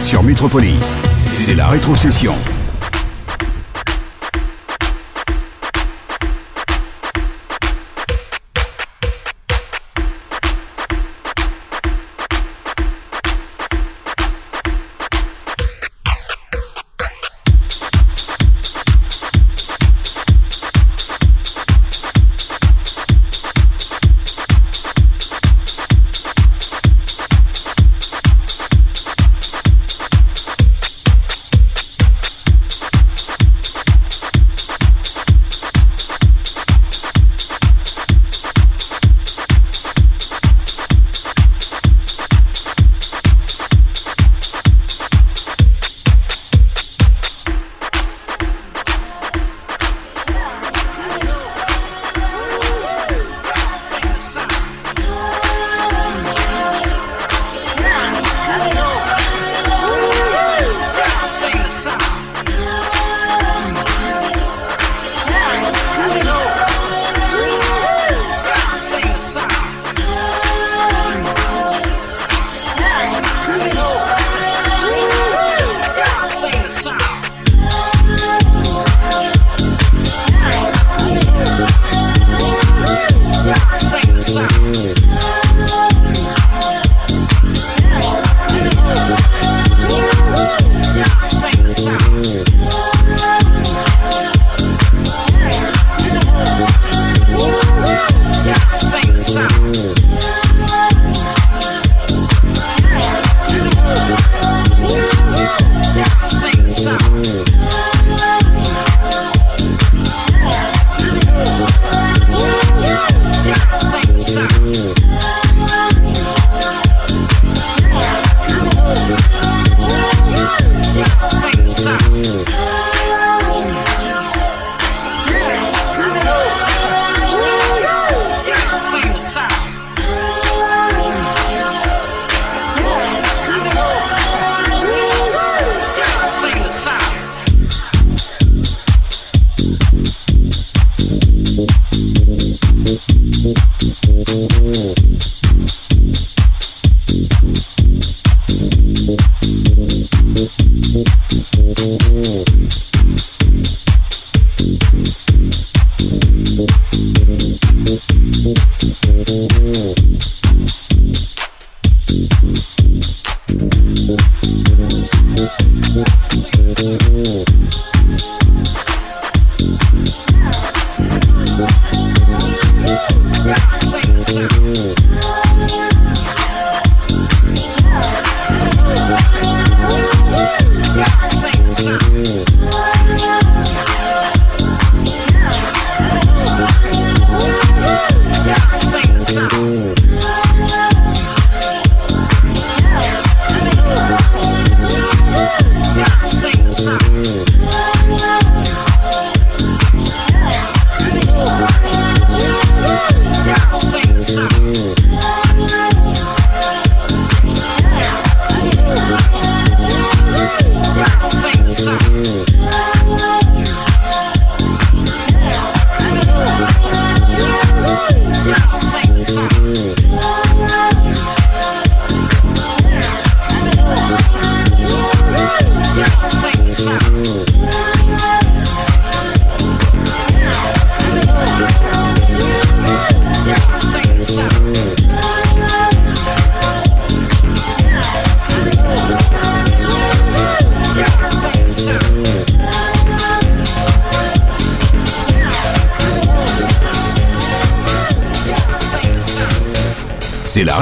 Sur Metropolis. C'est la rétrocession.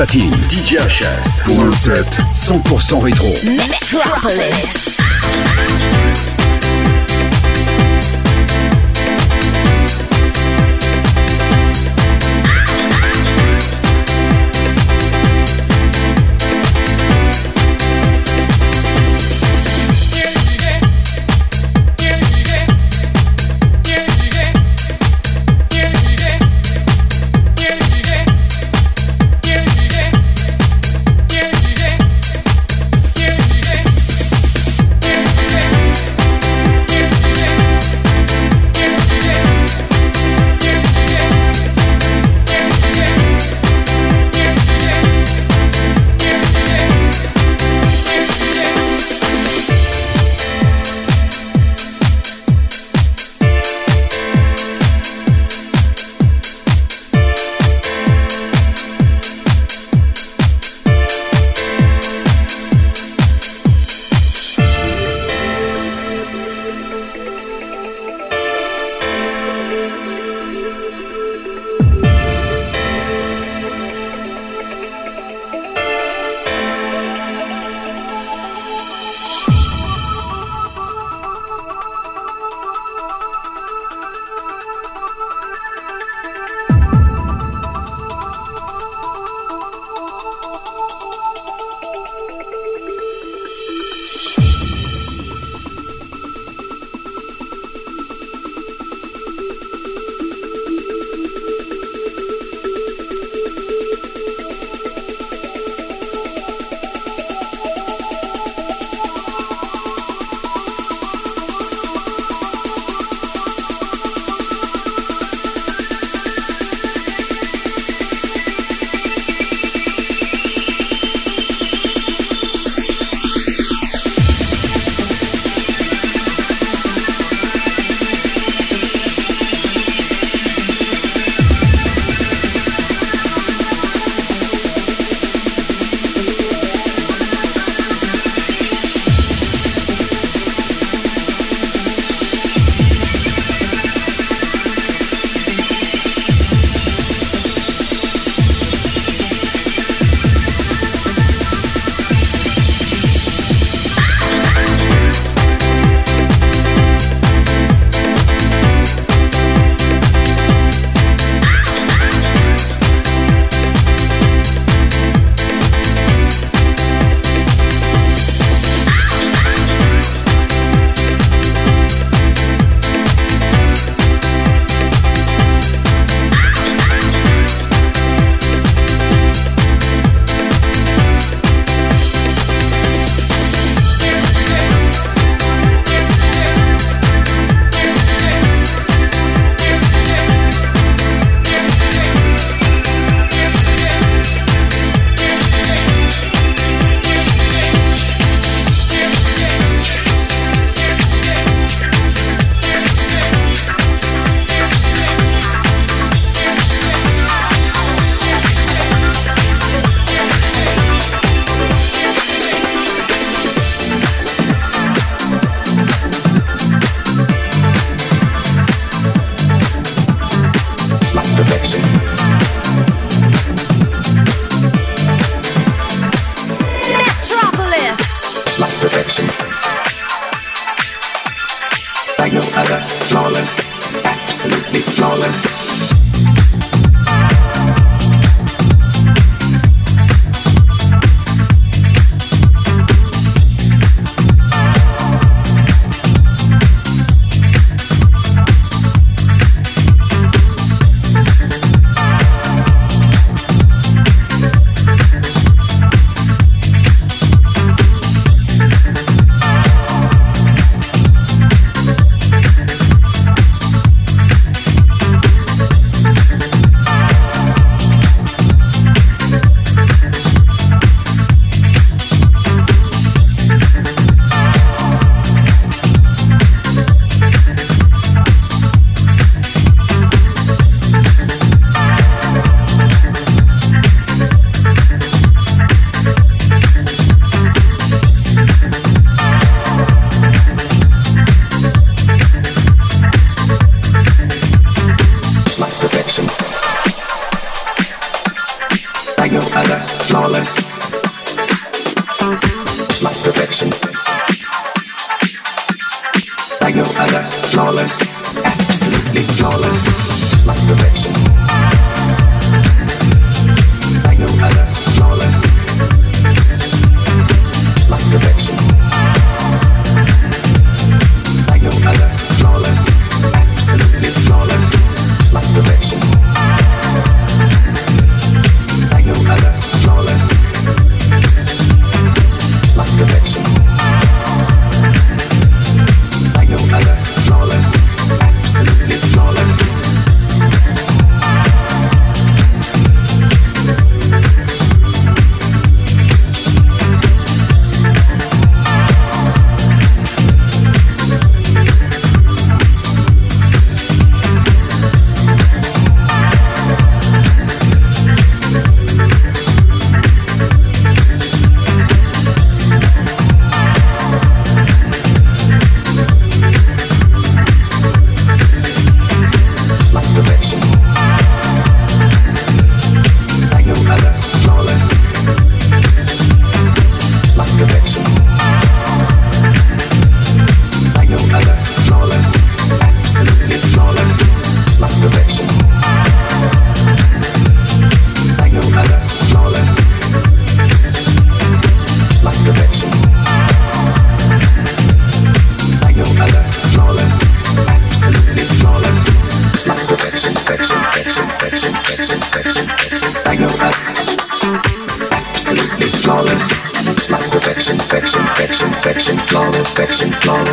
Platine. DJ HS pour un set 100% rétro. Metropolis.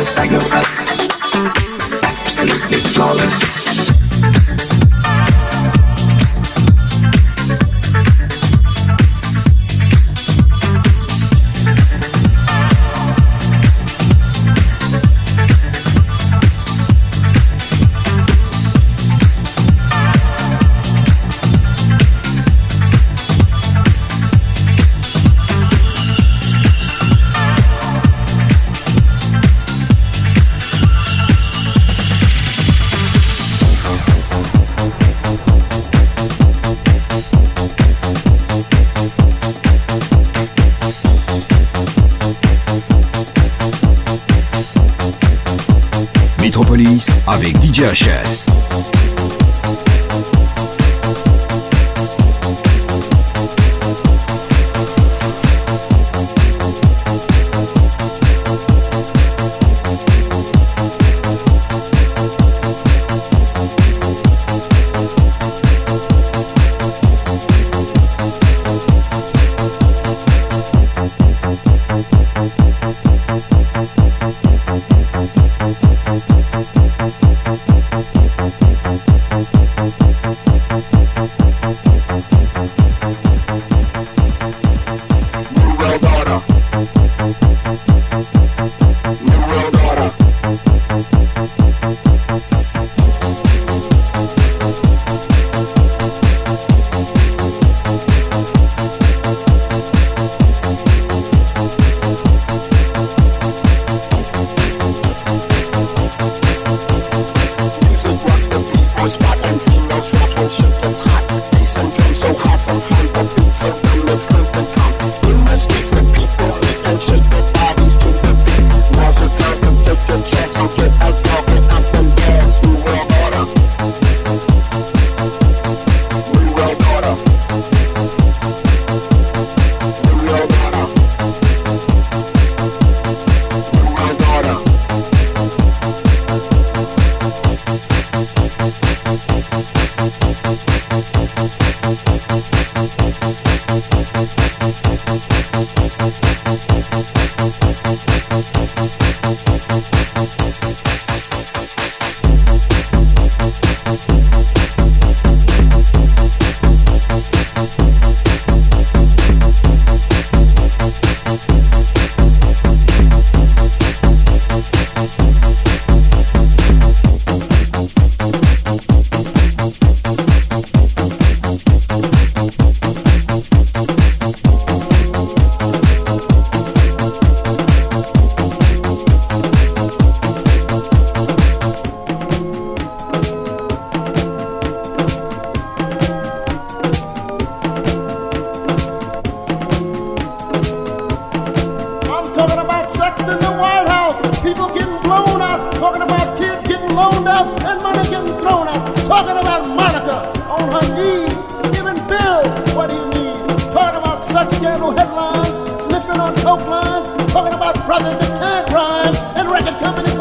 Signal. no.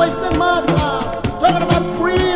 100% mix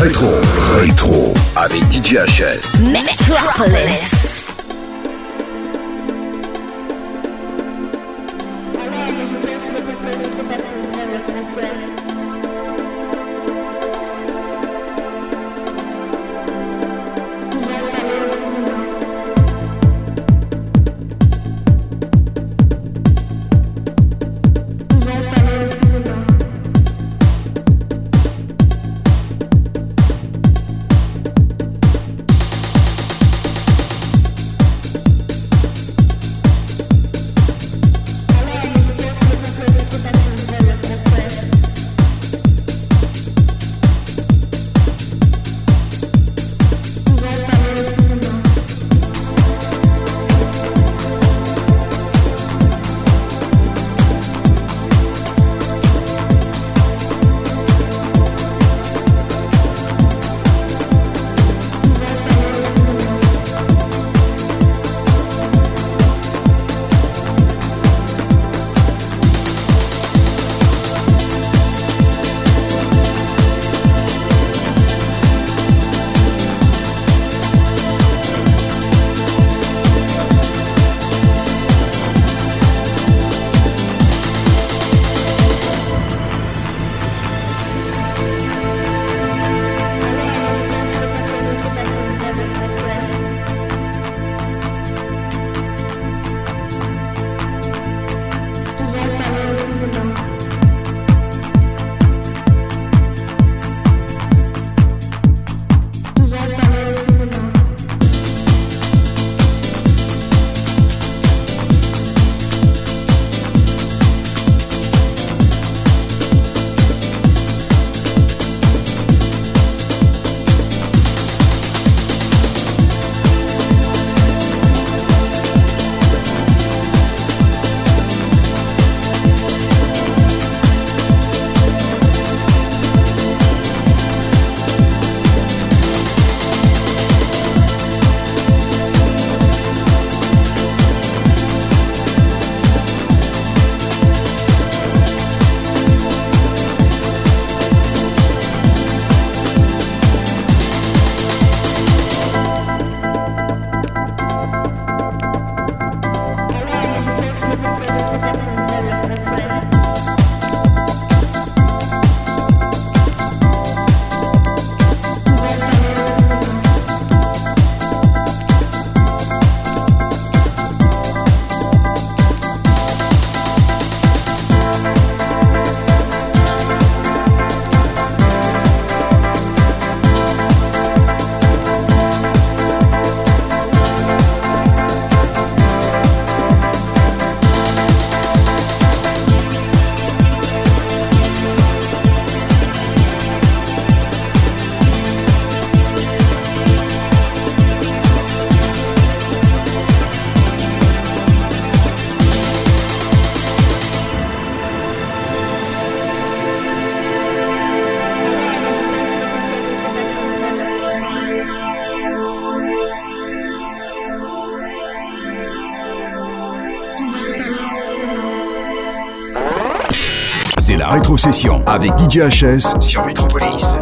rétro. Rétro. Avec DJ HS. Metropolis. Avec DJ HS sur Metropolis.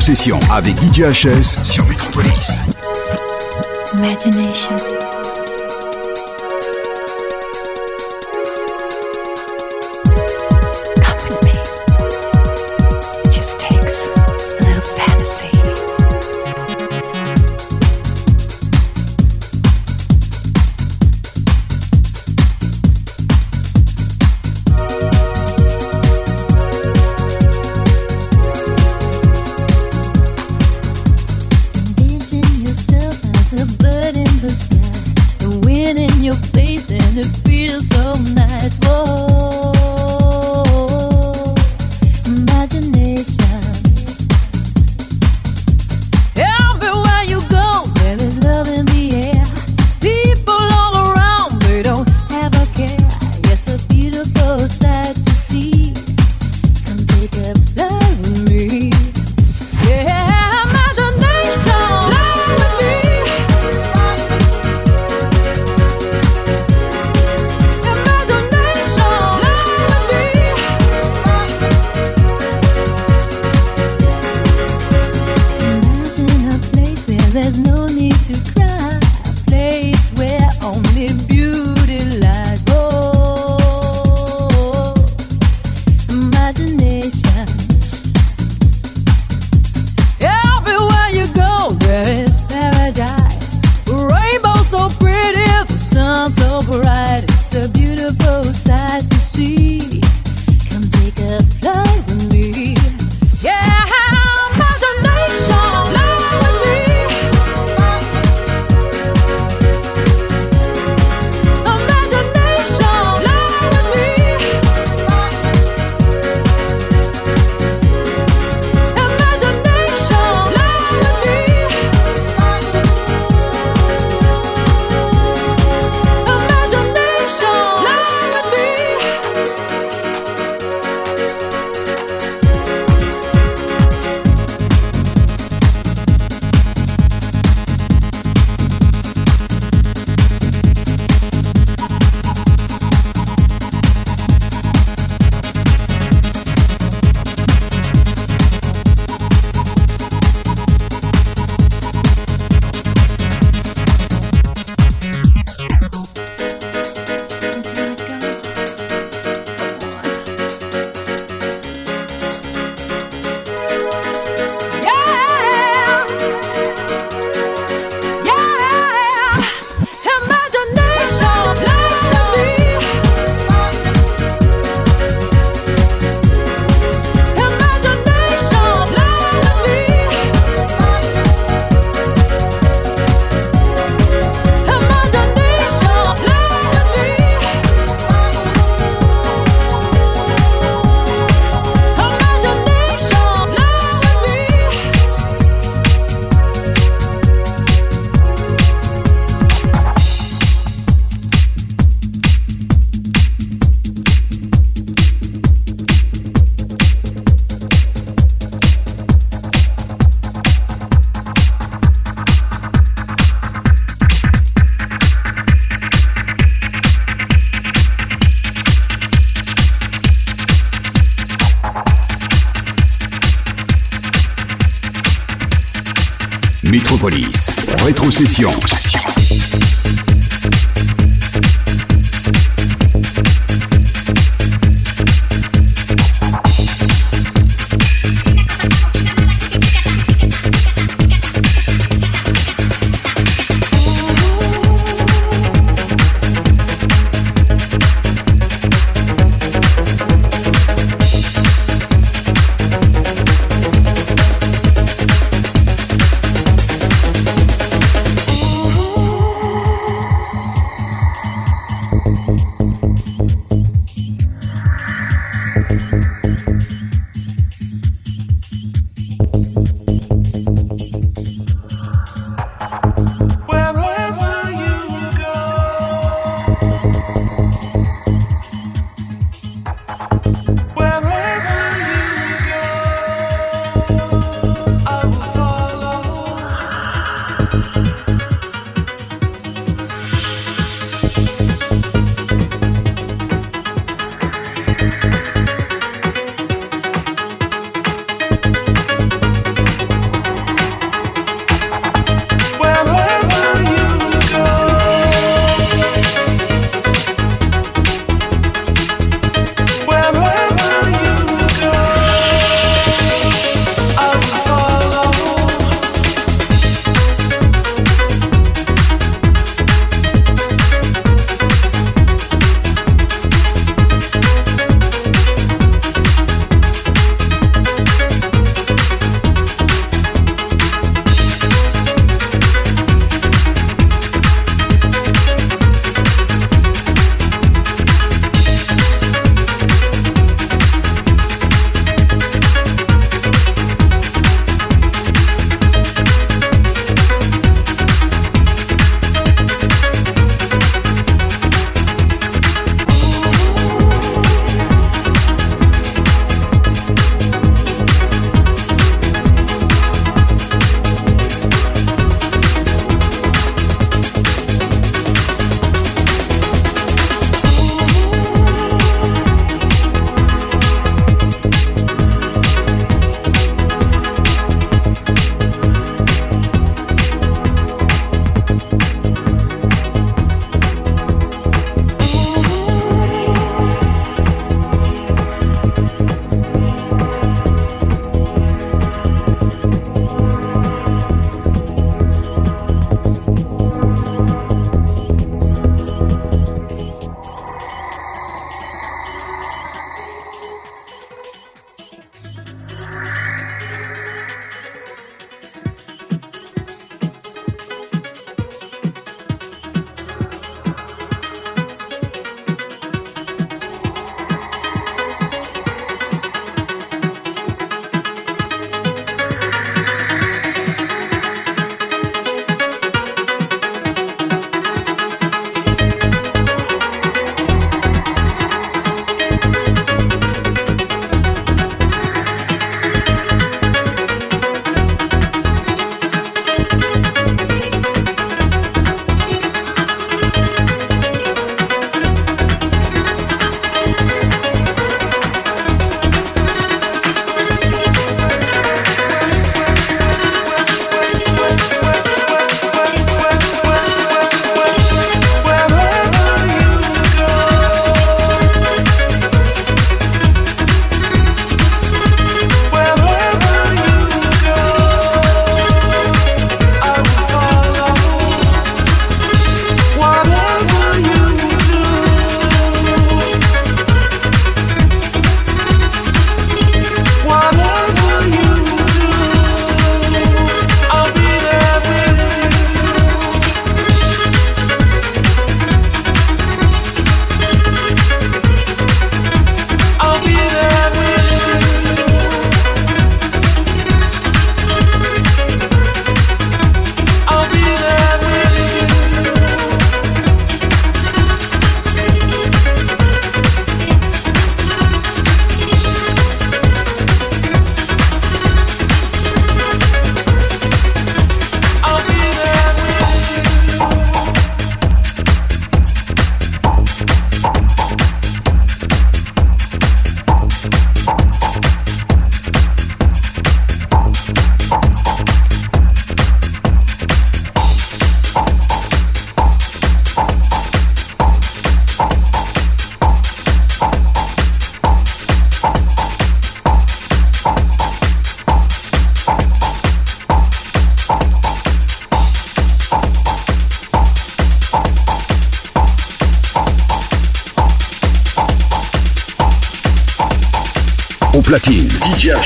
concession avec DJHS sur Metropolis. Imagination.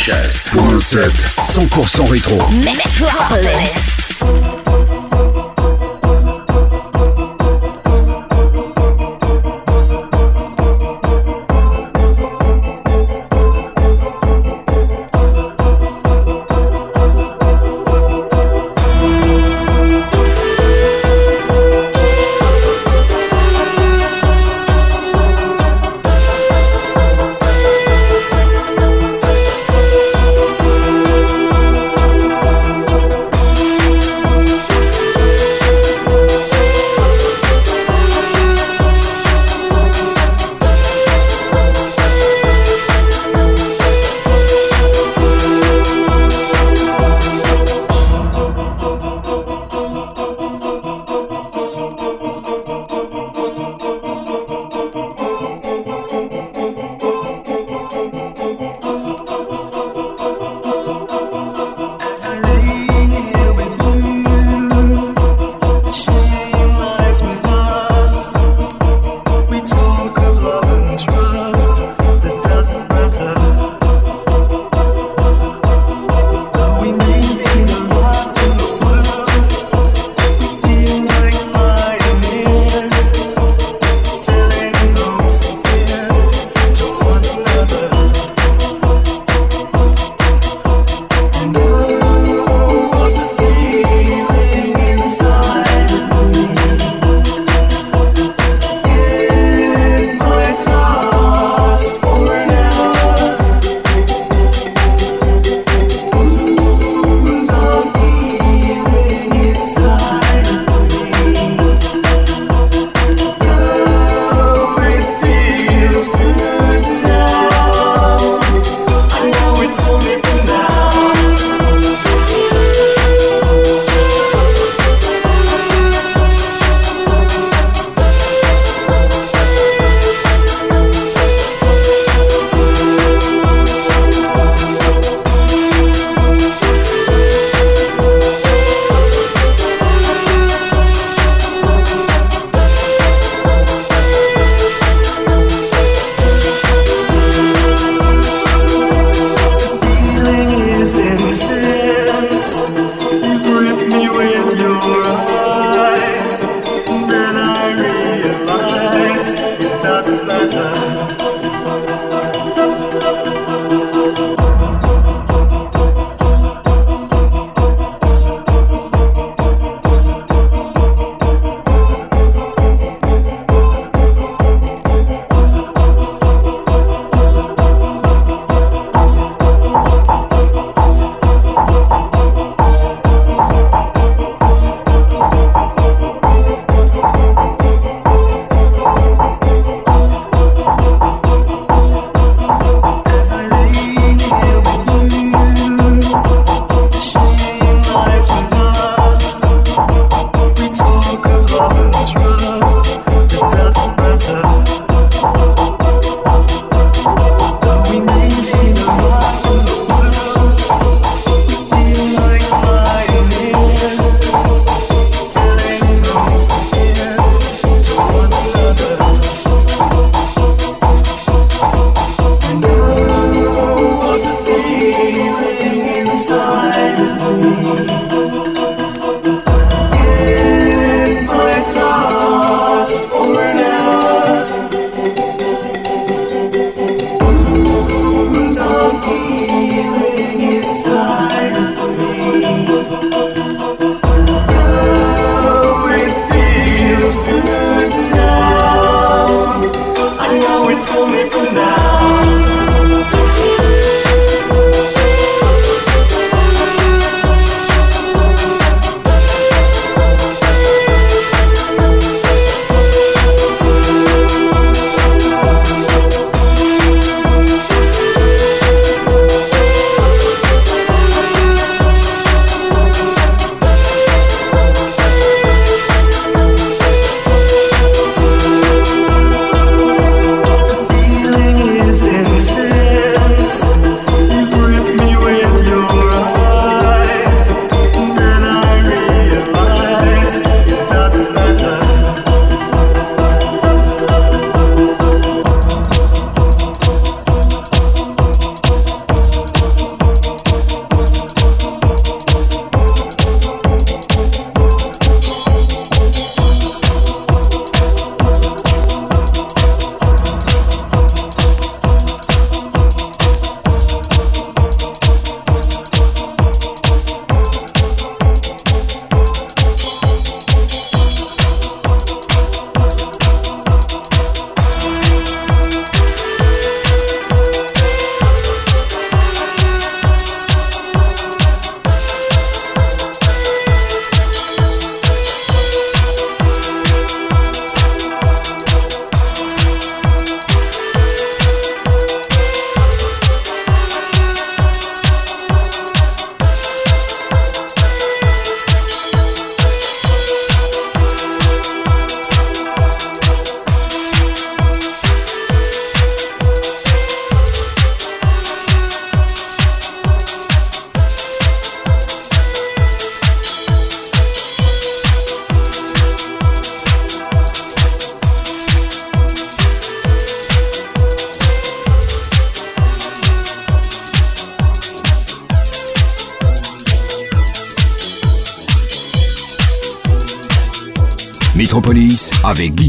Sanchez. 107, 100% rétro.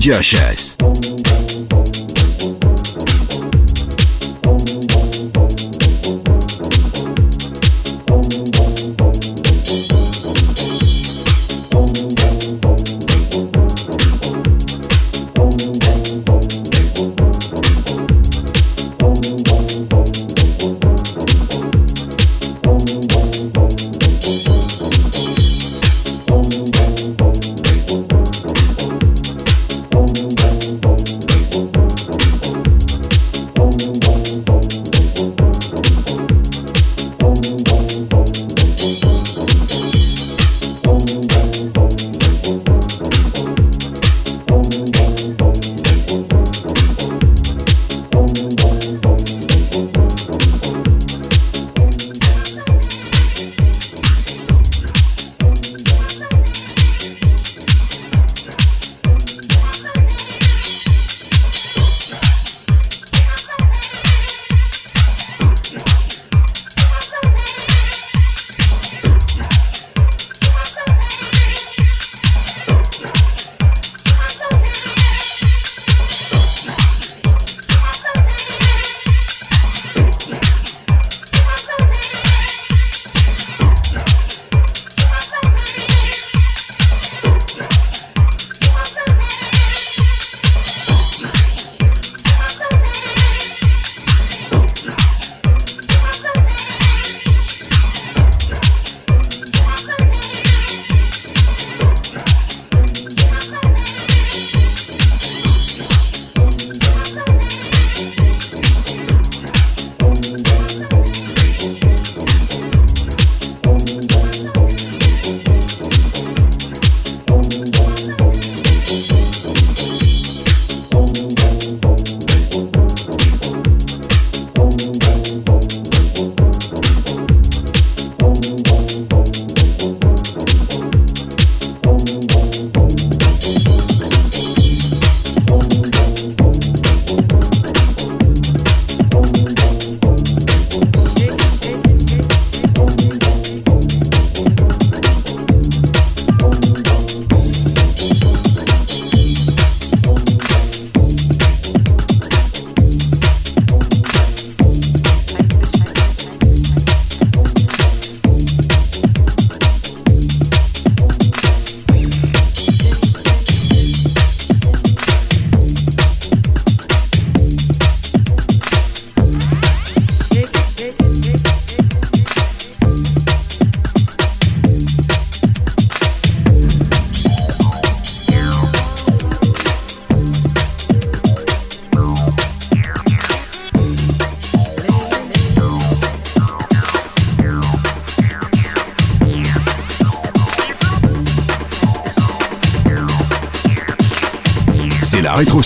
Media Chat.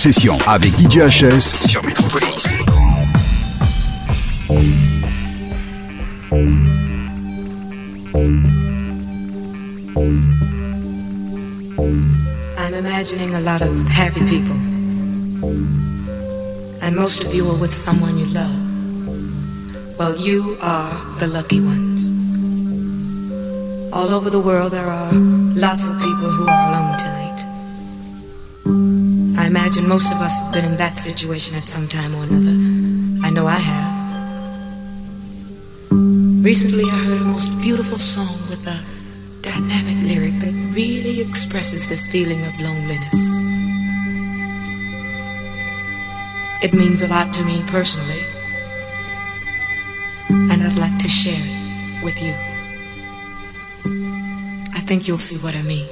Session avec sur Metropolis. I'm imagining a lot of happy people. And most of you are with someone you love. Well, you are the lucky ones. All over the world, there are lots of people who are alone tonight. Most of us have been in that situation at some time or another. I know I have. Recently, I heard a most beautiful song with a dynamic lyric that really expresses this feeling of loneliness. It means a lot to me personally, and I'd like to share it with you. I think you'll see what I mean.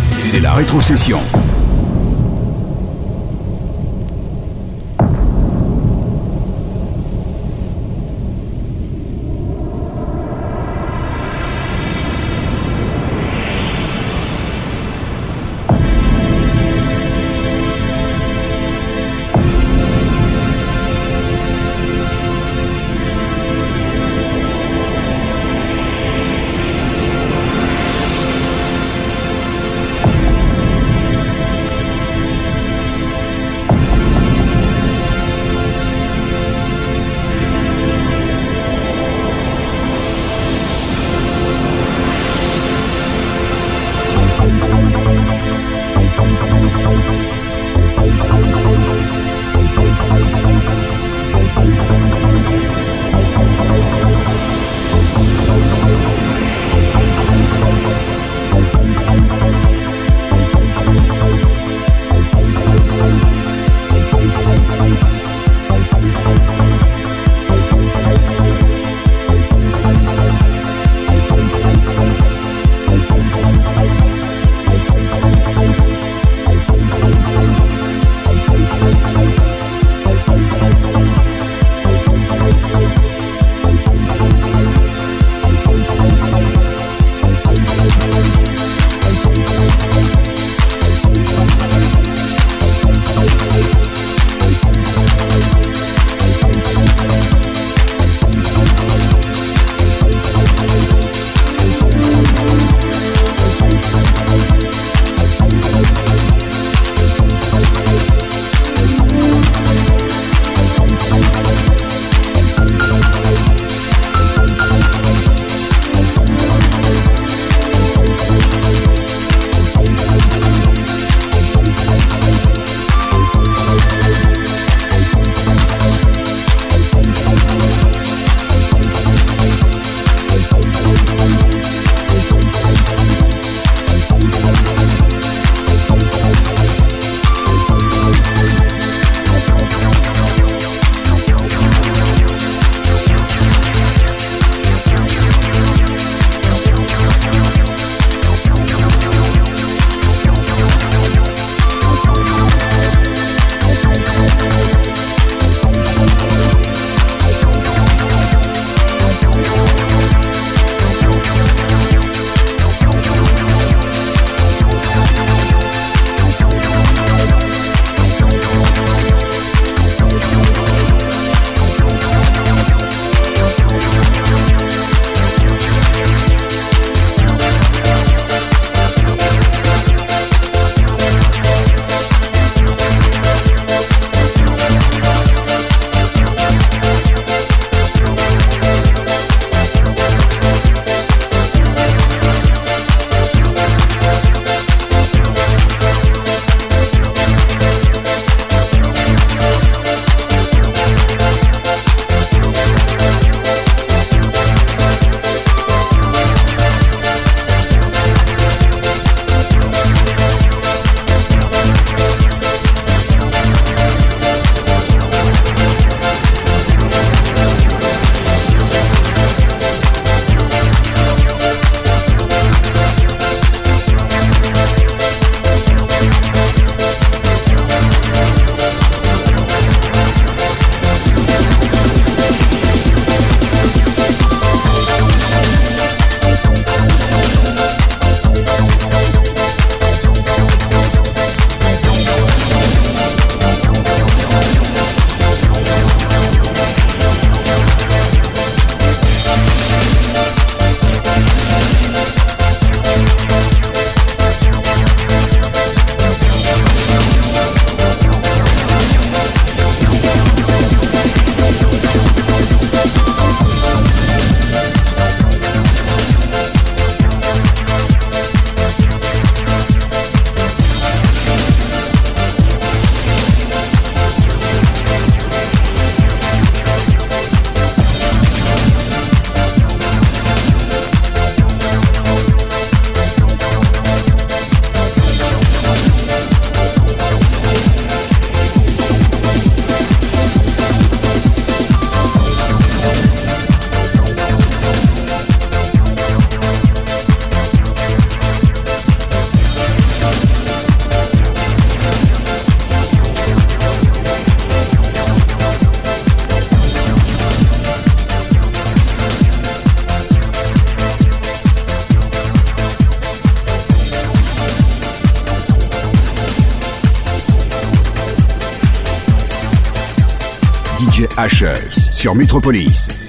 C'est la rétrocession.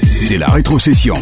C'est la rétrocession.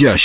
Media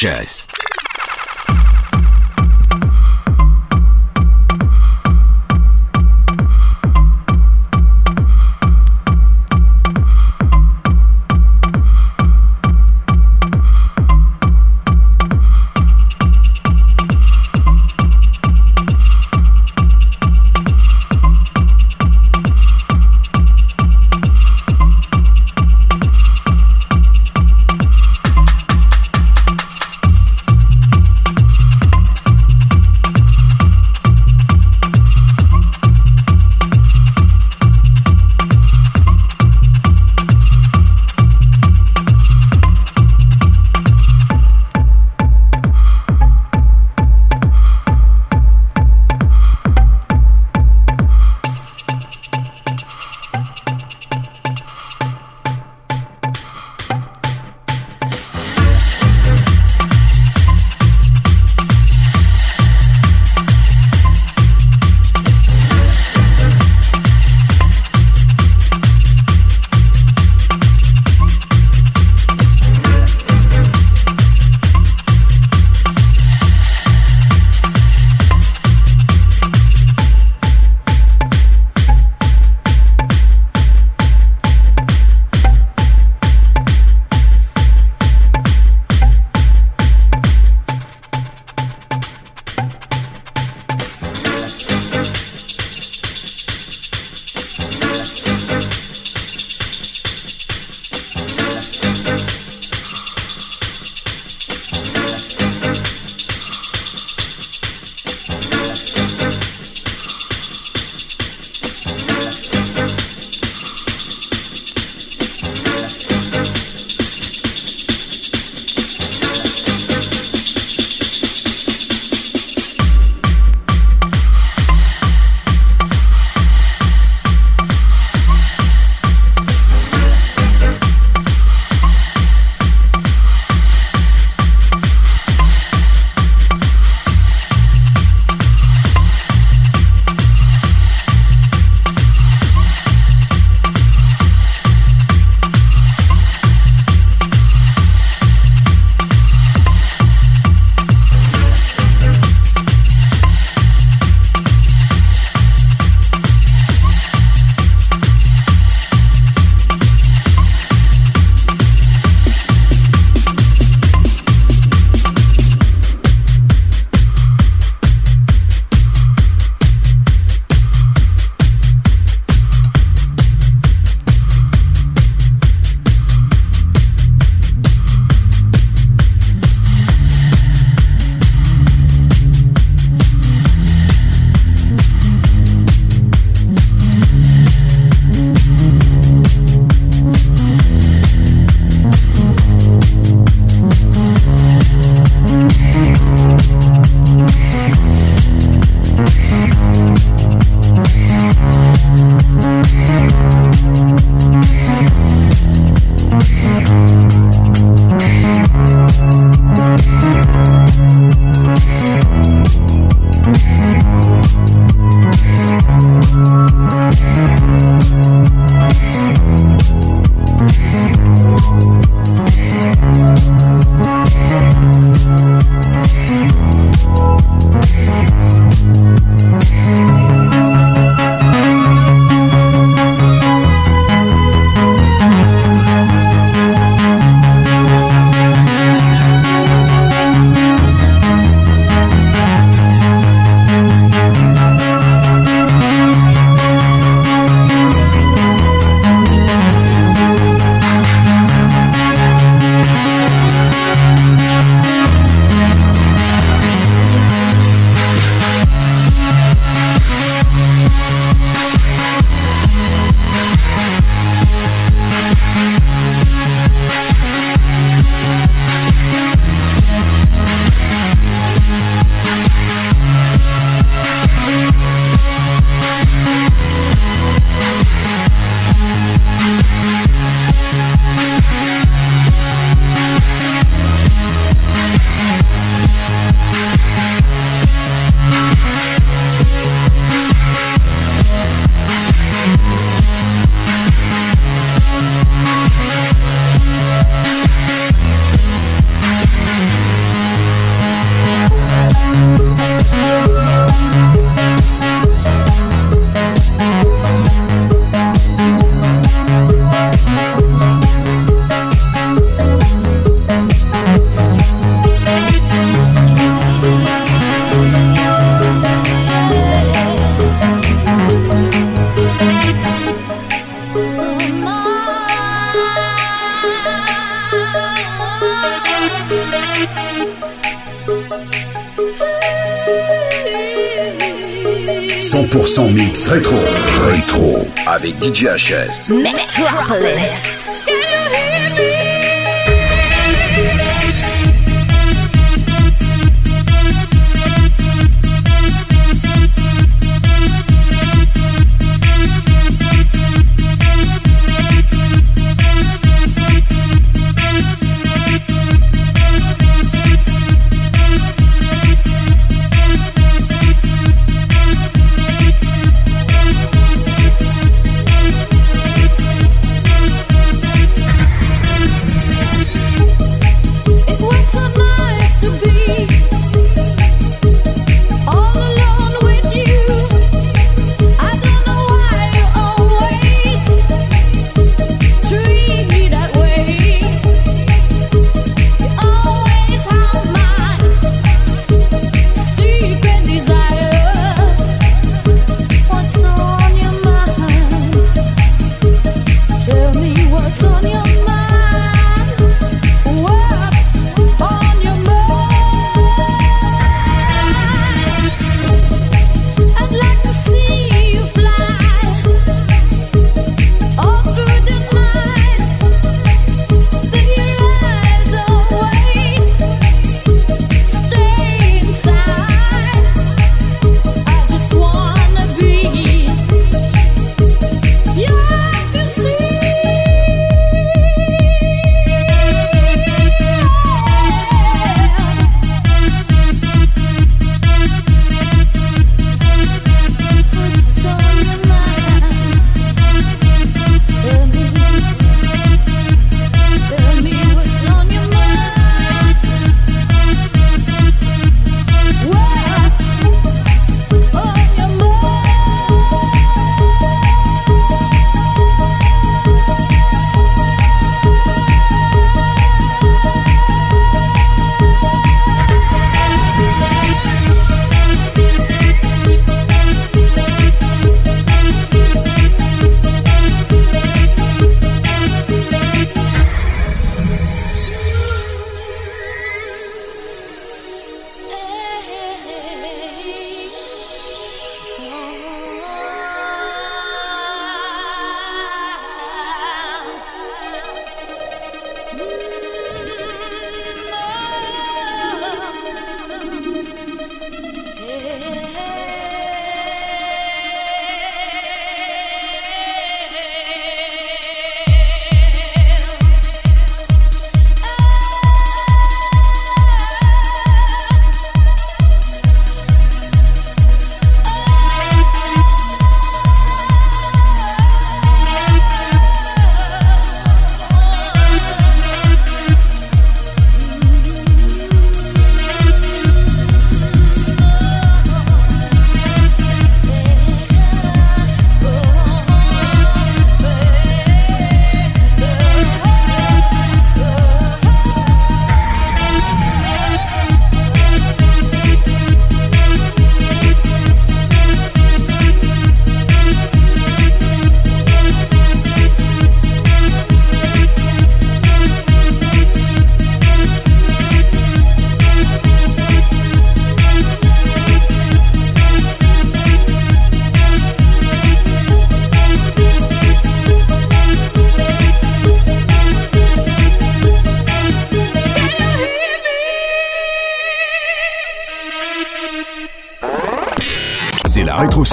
DJ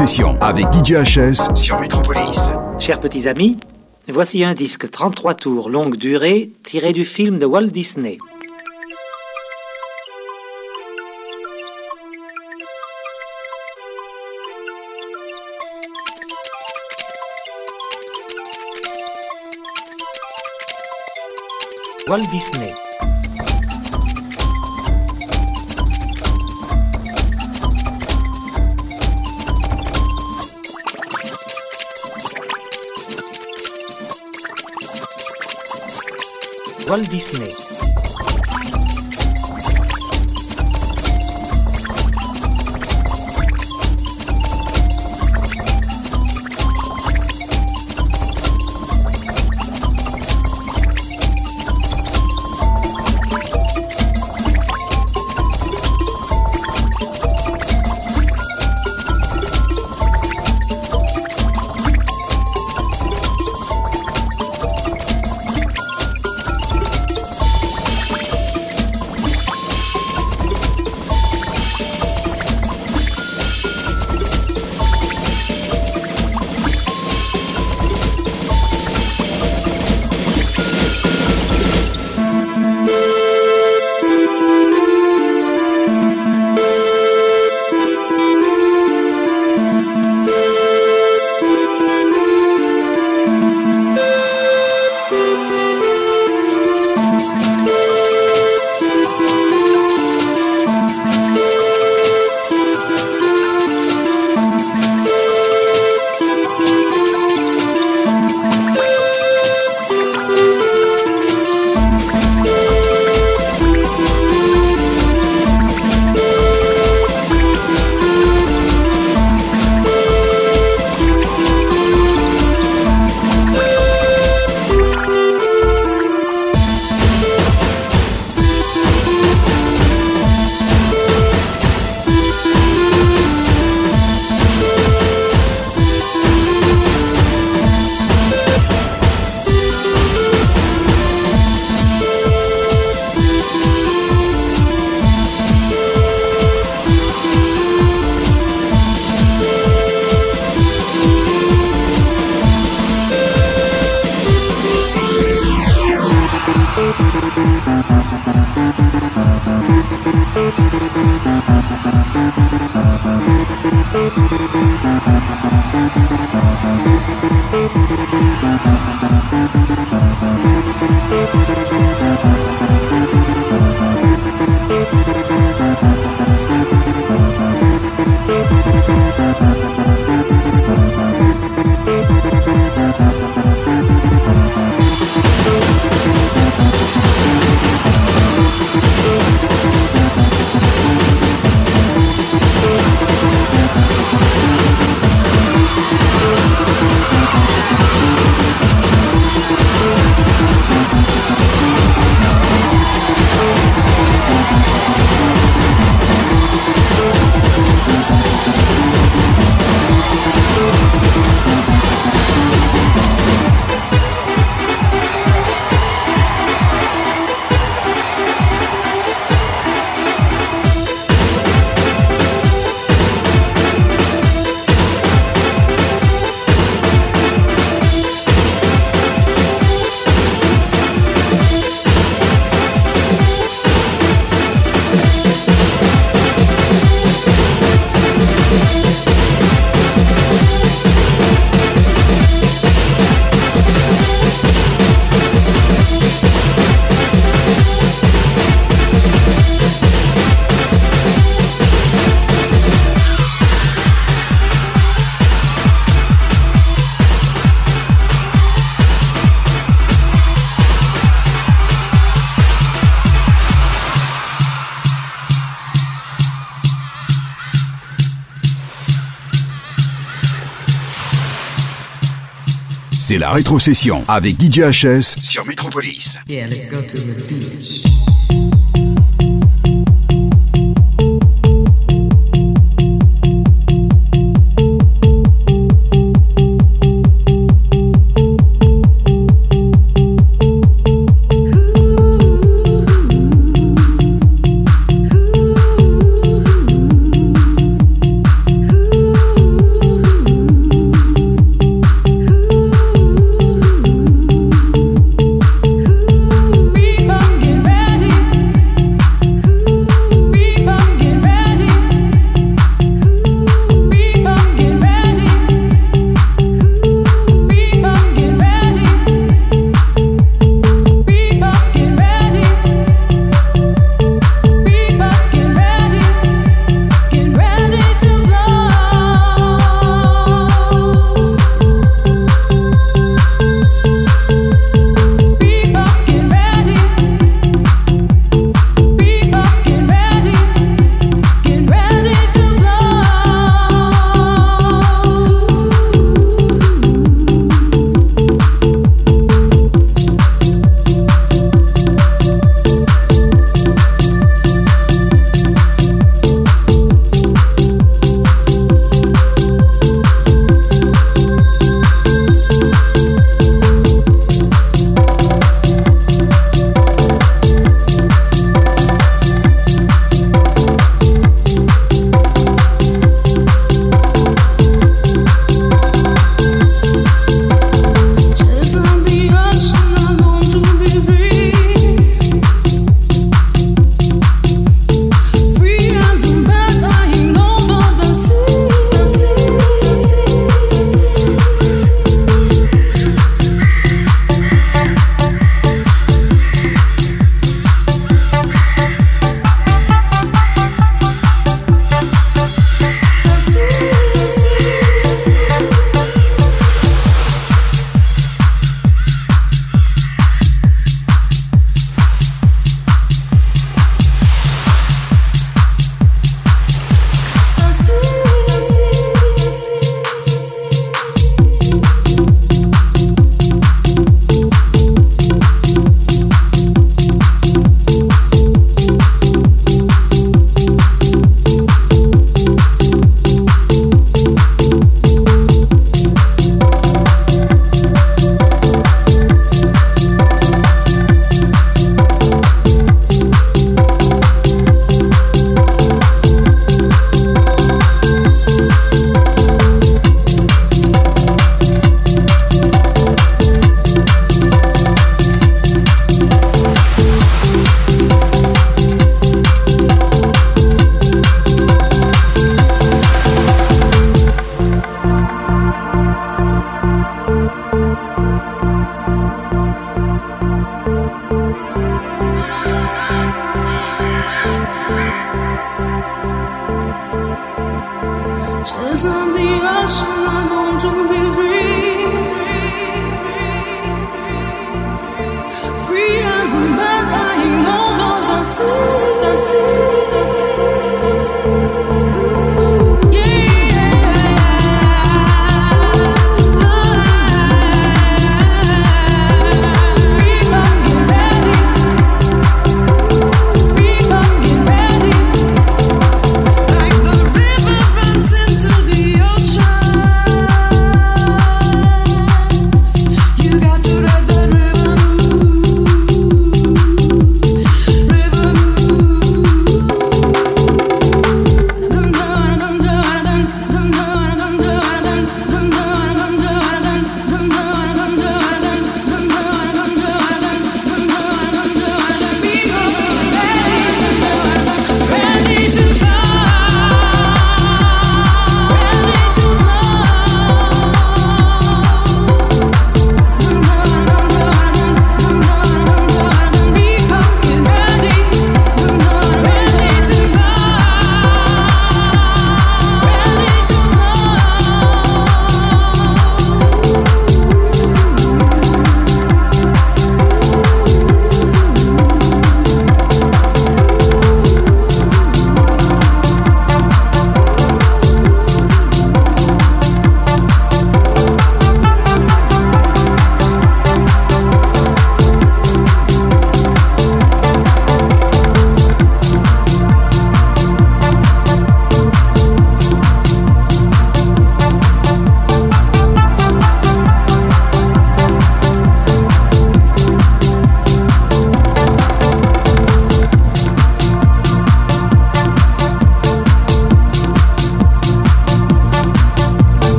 Metropolis. avec DJHS sur Metropolis. Chers petits amis, voici un disque 33 tours longue durée tiré du film de Walt Disney. Walt Disney Walt Disney. La rétrocession avec DJ HS sur Metropolis. Yeah, let's go to the beach.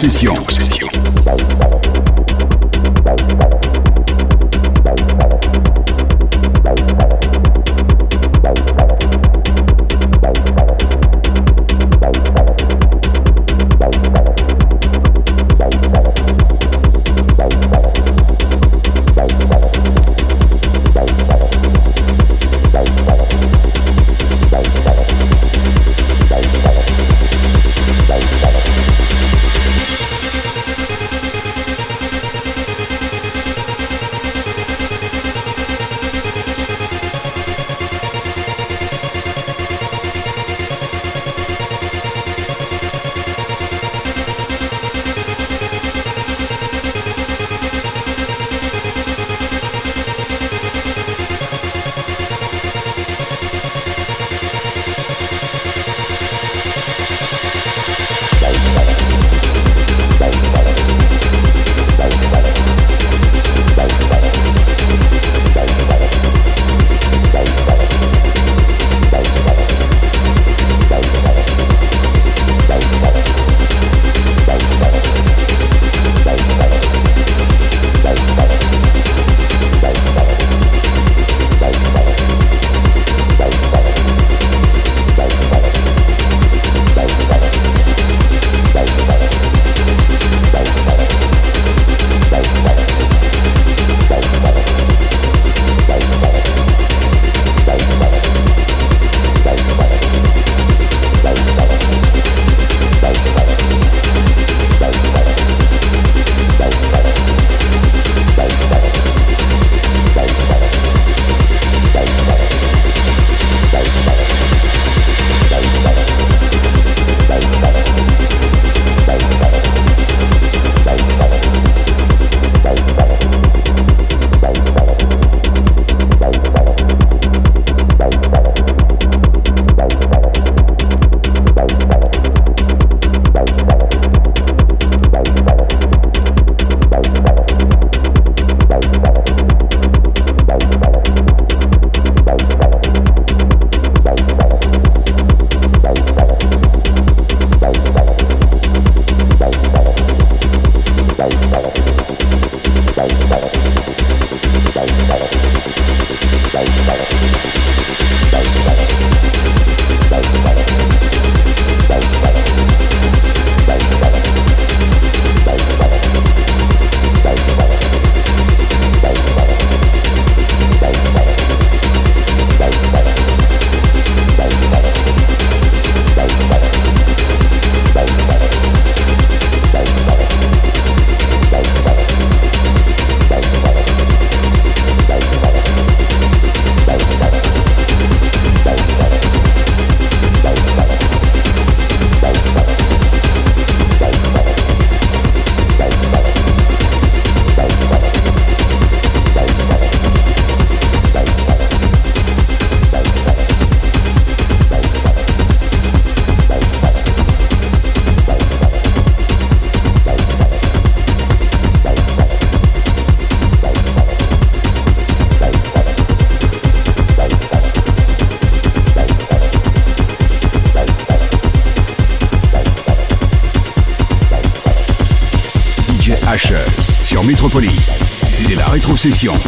position. concession.